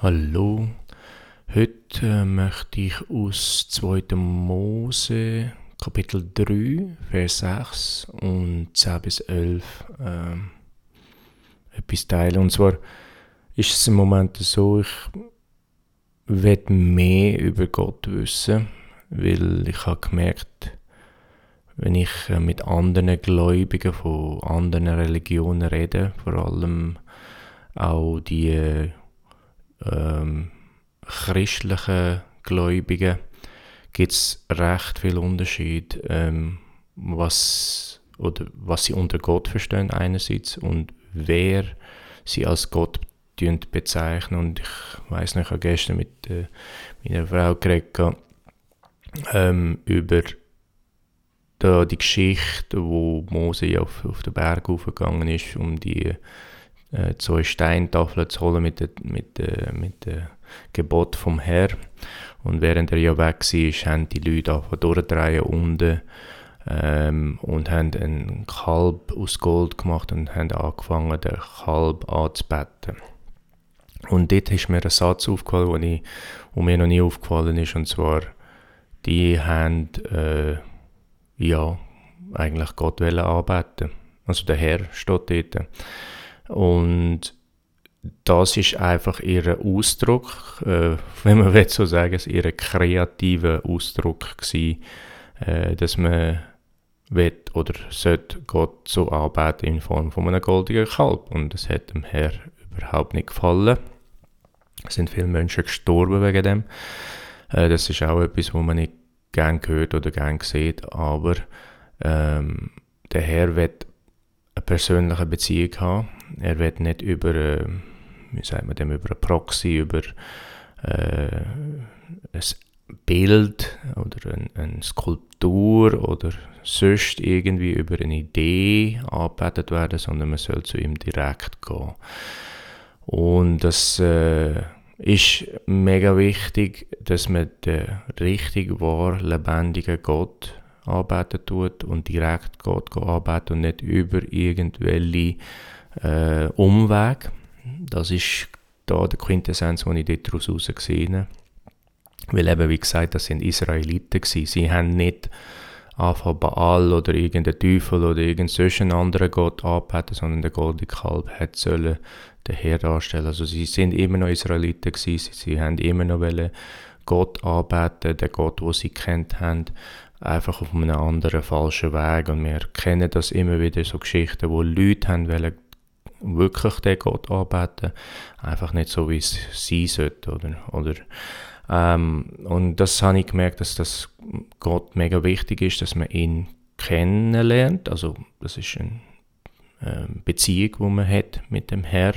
Hallo, heute äh, möchte ich aus 2. Mose Kapitel 3, Vers 6 und 10 bis 11 äh, etwas teilen. Und zwar ist es im Moment so, ich will mehr über Gott wissen, weil ich habe gemerkt, wenn ich äh, mit anderen Gläubigen von anderen Religionen rede, vor allem auch die ähm, christlichen Gläubigen gibt es recht viel Unterschied, ähm, was, oder was sie unter Gott verstehen einerseits und wer sie als Gott bezeichnen. Und ich weiß noch, ich habe gestern mit äh, meiner Frau geredet ähm, über da die Geschichte, wo Mose auf, auf den Berg aufgegangen ist, um die äh, zwei Steintafeln zu holen mit dem mit, äh, mit der Gebot vom Herr. Und während er ja weg war, haben die Leute einfach durchdrehen unten ähm, und haben einen Kalb aus Gold gemacht und haben angefangen, den Kalb anzubeten. Und dort ist mir ein Satz aufgefallen, der mir noch nie aufgefallen ist, und zwar, die haben, äh, ja, eigentlich Gott anbeten. Also der Herr steht dort. Und das ist einfach ihr Ausdruck, äh, wenn man so sagen, es ihr kreativer Ausdruck gewesen, äh, dass man will oder sollte Gott so arbeiten in Form von einem goldenen Kalb. Und das hat dem Herr überhaupt nicht gefallen. Es sind viele Menschen gestorben wegen dem. Äh, das ist auch etwas, was man nicht gern hört oder gern sieht, aber ähm, der Herr wird eine persönliche Beziehung haben er wird nicht über, äh, wie sagt man dem, über eine Proxy, über äh, ein Bild oder eine, eine Skulptur oder sonst irgendwie über eine Idee angebetet werden, sondern man soll zu ihm direkt gehen. Und das äh, ist mega wichtig, dass man den richtig wahr lebendigen Gott anbeten tut und direkt Gott anbeten und nicht über irgendwelche äh, Umweg. Das ist da der Quintessenz, die ich dort daraus gesehen habe. Weil eben, wie gesagt, das sind Israeliten gewesen. Sie haben nicht einfach Baal oder irgendeinen Teufel oder irgendeinen anderen Gott anbeten, sondern der goldene Kalb hat sollen den Herr darstellen. Also sie sind immer noch Israeliten gewesen. Sie, sie haben immer noch Gott anbeten, den Gott, den sie kennt haben, einfach auf einem anderen falschen Weg. Und wir kennen das immer wieder, so Geschichten, wo Leute haben wollen wirklich den Gott anbeten, einfach nicht so, wie es sein sollte, oder, oder? Ähm, und das habe ich gemerkt, dass das Gott mega wichtig ist, dass man ihn kennenlernt, also das ist eine äh, Beziehung, die man hat mit dem Herr,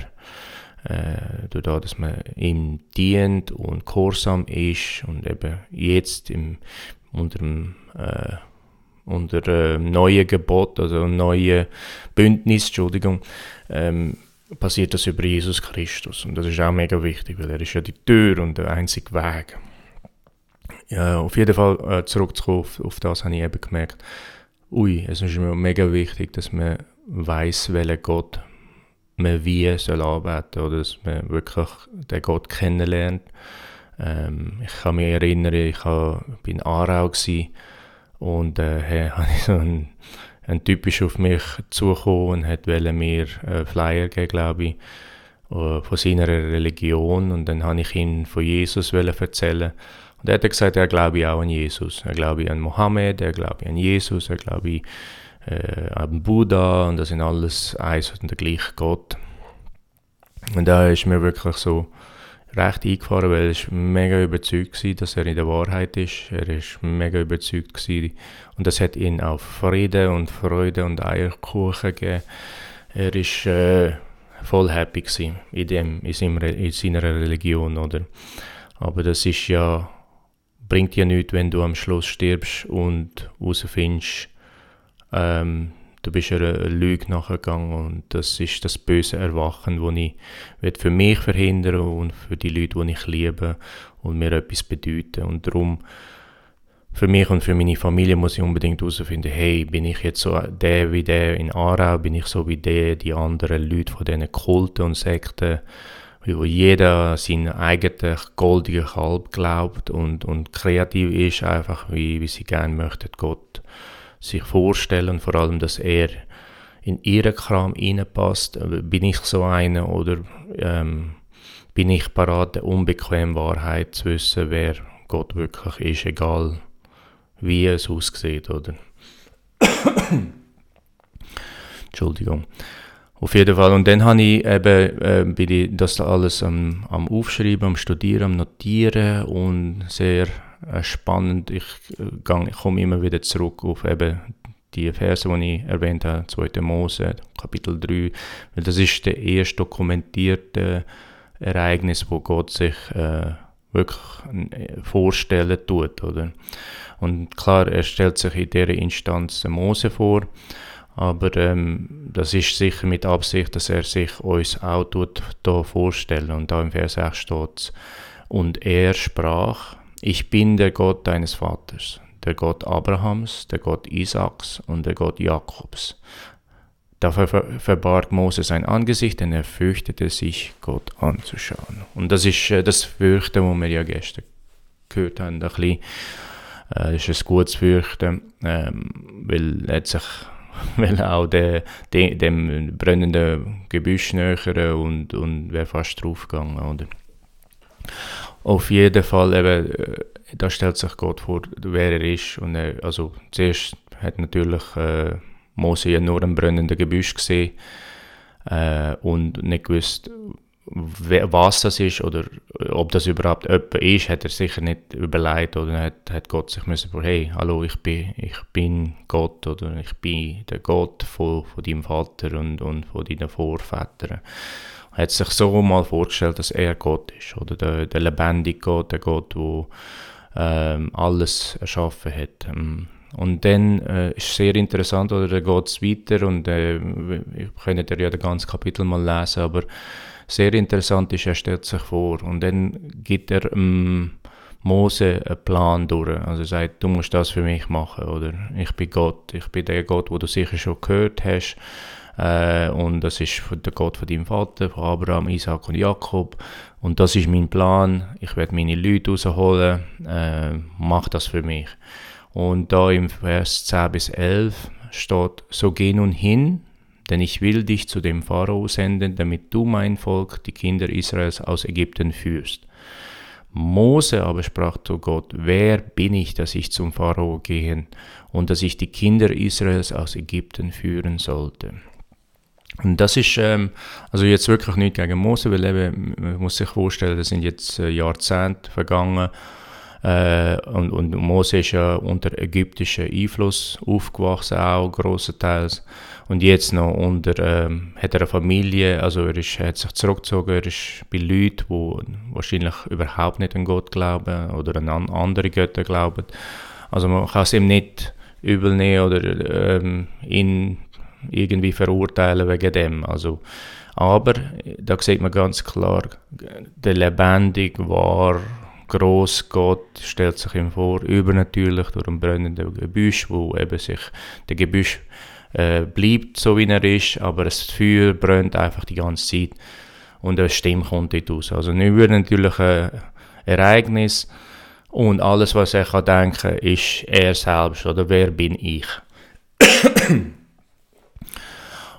äh, dadurch, dass man ihm dient und gehorsam ist und eben jetzt im, unter dem äh, unter äh, neuen Gebot, also neuen Bündnis, Entschuldigung, ähm, passiert das über Jesus Christus. Und das ist auch mega wichtig, weil er ist ja die Tür und der einzige Weg. Ja, auf jeden Fall äh, zurückzukommen, auf, auf das habe ich eben gemerkt, ui, es ist mir mega wichtig, dass man weiß, welchen Gott man wie soll arbeiten oder dass man wirklich den Gott kennenlernt. Ähm, ich kann mich erinnern, ich war in Aarau und äh, habe so ein, ein Typ ist auf mich zugekommen und hat mir äh, Flyer geben, glaube ich, äh, von seiner Religion. Und dann habe ich ihm von Jesus erzählen. Und er hat gesagt, er glaube auch an Jesus. Er glaube an Mohammed, er glaube an Jesus, er glaube äh, an Buddha und das sind alles eins und der gleiche Gott. Und da ist mir wirklich so recht eingefahren, weil er mega überzeugt war, dass er in der Wahrheit ist. Er ist mega überzeugt gewesen. und das hat ihn auch Frieden und Freude und Eierkuchen gegeben. Er ist äh, voll happy in, dem, in, seinem, in seiner Religion, oder? Aber das ist ja, bringt ja nichts, wenn du am Schluss stirbst und herausfindest, ähm, du bist einer Lüge nachgegangen und das ist das böse Erwachen, das ich für mich verhindern und für die Leute, die ich liebe und mir etwas bedeuten. Und darum, für mich und für meine Familie muss ich unbedingt herausfinden, hey, bin ich jetzt so der wie der in Aarau, bin ich so wie der, die anderen Leute von diesen Kulten und Sekten, wo jeder sein eigenen goldigen Kalb glaubt und, und kreativ ist, einfach wie, wie sie gerne möchten, Gott sich vorstellen vor allem, dass er in ihren Kram reinpasst. Bin ich so einer oder ähm, bin ich parat, der unbequeme Wahrheit zu wissen, wer Gott wirklich ist, egal wie es aussieht, oder? Entschuldigung. Auf jeden Fall. Und dann habe ich eben, äh, bin ich das alles am, am Aufschreiben, am Studieren, am Notieren und sehr spannend. Ich, äh, ich komme immer wieder zurück auf eben die Verse, die ich erwähnt habe, 2. Mose, Kapitel 3, weil das ist der erste dokumentierte Ereignis, wo Gott sich äh, wirklich äh, vorstellen tut, oder? Und klar, er stellt sich in dieser Instanz Mose vor, aber ähm, das ist sicher mit Absicht, dass er sich uns auch tut, da vorstellen. Und da im Vers 6 steht und er sprach, ich bin der Gott deines Vaters, der Gott Abrahams, der Gott Isaaks und der Gott Jakobs. Da ver verbarg Mose sein Angesicht, denn er fürchtete sich, Gott anzuschauen. Und das ist äh, das Fürchten, was wir ja gestern gehört haben, ein bisschen. Äh, ist ein gutes Fürchten, ähm, weil letztlich weil auch der, de, dem brennenden Gebüsch nähern und, und wäre fast draufgegangen, oder? Auf jeden Fall, eben, äh, da stellt sich Gott vor, wer er ist. Und er, also zuerst hat natürlich äh, Mose ja nur ein brennenden Gebüsch gesehen äh, und nicht gewusst, was das ist oder ob das überhaupt jemand ist, hat er sicher nicht überlegt oder hat, hat Gott sich müssen hey, hallo, ich bin, ich bin Gott oder ich bin der Gott von, von deinem Vater und, und von deinen Vorvätern. Er hat sich so mal vorgestellt, dass er Gott ist oder der, der lebendige Gott, der Gott, der ähm, alles erschaffen hat. Ähm, und dann äh, ist sehr interessant, oder da geht es weiter und äh, ich könnte ja das ganze Kapitel mal lesen, aber sehr interessant ist, er stellt sich vor und dann gibt er ähm, Mose einen Plan durch. Also er sagt, du musst das für mich machen, oder ich bin Gott, ich bin der Gott, wo du sicher schon gehört hast. Äh, und das ist der Gott von deinem Vater, von Abraham, Isaac und Jakob. Und das ist mein Plan. Ich werde meine Leute rausholen. Äh, mach das für mich. Und da im Vers 10 bis 11 steht, so geh nun hin, denn ich will dich zu dem Pharao senden, damit du mein Volk, die Kinder Israels, aus Ägypten führst. Mose aber sprach zu Gott, wer bin ich, dass ich zum Pharao gehen und dass ich die Kinder Israels aus Ägypten führen sollte. Und das ist ähm, also jetzt wirklich nicht gegen Mose, weil eben, man muss sich vorstellen, das sind jetzt äh, Jahrzehnte vergangen äh, und, und Mose ist ja unter ägyptischem Einfluss aufgewachsen, auch grossenteils. Und jetzt noch unter, ähm, hat er eine Familie, also er, ist, hat sich zurückgezogen, er ist bei Leuten, die wahrscheinlich überhaupt nicht an Gott glauben oder an andere Götter glauben. Also man kann es ihm nicht übel nehmen oder ähm, ihn irgendwie verurteilen wegen dem. Also, aber da sieht man ganz klar, der lebendig war groß Gott stellt sich ihm vor, übernatürlich durch ein brennendes Gebüsch, wo eben sich der Gebüsch äh, bleibt so wie er ist, aber das Feuer brennt einfach die ganze Zeit und eine Stimme kommt dort raus. Also ein übernatürliches Ereignis und alles, was er kann denken, ist er selbst oder wer bin ich.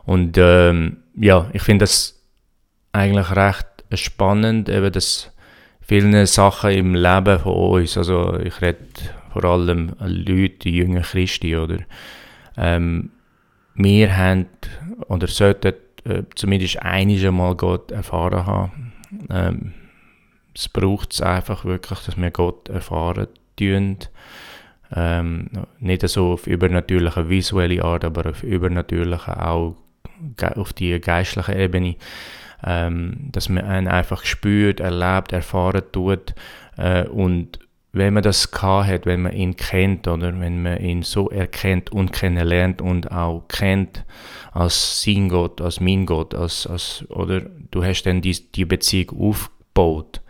und ähm, ja, ich finde das eigentlich recht spannend, eben das vielen Sachen im Leben von uns. Also ich rede vor allem Leute, die jungen Christi, oder? Ähm, wir haben oder sollten äh, zumindest einmal Gott erfahren haben. Ähm, es braucht es einfach wirklich, dass wir Gott erfahren tun. Ähm, nicht so auf übernatürliche visuelle Art, aber auf übernatürliche auch auf die geistliche Ebene ähm, dass man ihn einfach spürt, erlebt, erfahren tut äh, und wenn man das hat, wenn man ihn kennt oder? Wenn man ihn so erkennt und kennenlernt und auch kennt als sein Gott, als mein Gott, als, als, oder? Du hast dann die, die Beziehung aufgebaut,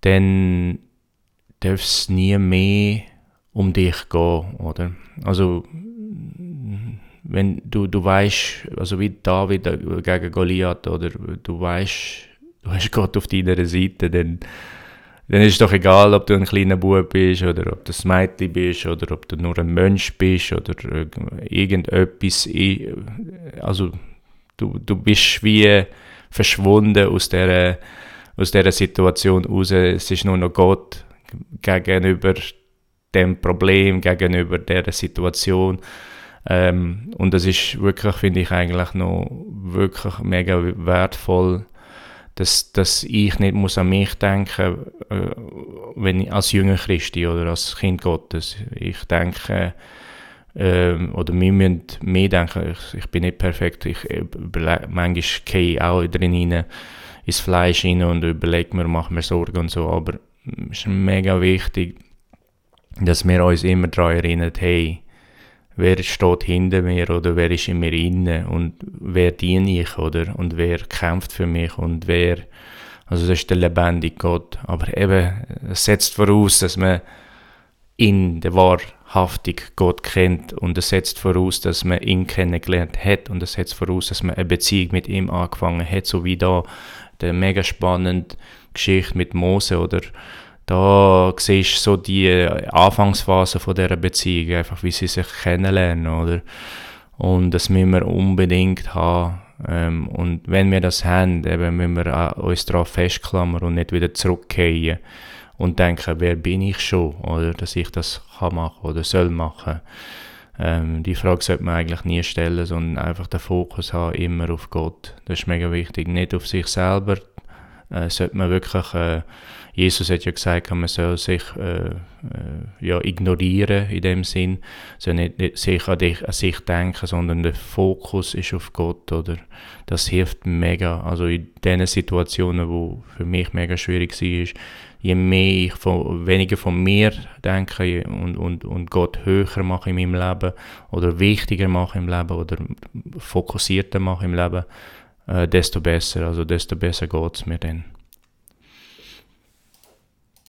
dann darf es nie mehr um dich gehen, oder? Also wenn du, du weißt, also wie David gegen Goliath, oder? Du weißt du hast Gott auf deiner Seite, dann, dann ist es doch egal, ob du ein kleiner Bub bist oder ob du ein Mädchen bist oder ob du nur ein Mensch bist oder irgendetwas. Also du, du bist wie verschwunden aus dieser, aus dieser Situation raus. Es ist nur noch Gott gegenüber dem Problem, gegenüber dieser Situation. Ähm, und das ist wirklich, finde ich, eigentlich noch wirklich mega wertvoll, dass, dass ich nicht muss an mich denken äh, wenn ich, als jünger Christi oder als Kind Gottes. Ich denke, äh, oder wir müssen mehr denken, ich, ich bin nicht perfekt, ich manchmal gehe ich auch drin rein, ins Fleisch rein und überlege mir, mache mir Sorgen und so, aber es ist mega wichtig, dass wir uns immer daran erinnern, hey, wer steht hinter mir oder wer ist in mir inne und wer diene ich oder? Und wer kämpft für mich und wer, also das ist der lebendige Gott. Aber eben, es setzt voraus, dass man in der wahrhaftig Gott kennt. Und es setzt voraus, dass man ihn kennengelernt hat. Und es setzt voraus, dass man eine Beziehung mit ihm angefangen hat, so wie da der mega spannende Geschichte mit Mose oder da siehst du so die Anfangsphase von dieser Beziehung, einfach wie sie sich kennenlernen, oder? Und das müssen wir unbedingt haben. Ähm, und wenn wir das haben, eben müssen wir uns darauf festklammern und nicht wieder zurückgehen und denken, wer bin ich schon, oder dass ich das kann machen oder soll machen. Ähm, die Frage sollte man eigentlich nie stellen, sondern einfach den Fokus haben, immer auf Gott. Das ist mega wichtig. Nicht auf sich selber, äh, sollte man wirklich, äh, Jesus hat ja gesagt, man soll sich äh, äh, ja, ignorieren in dem Sinn, soll nicht, nicht sich an, dich, an sich denken, sondern der Fokus ist auf Gott, oder? Das hilft mega, also in den Situationen, wo für mich mega schwierig war, je mehr ich von, weniger von mir denke und, und, und Gott höher mache in meinem Leben oder wichtiger mache im Leben oder fokussierter mache im Leben, äh, desto besser, also desto besser geht es mir dann.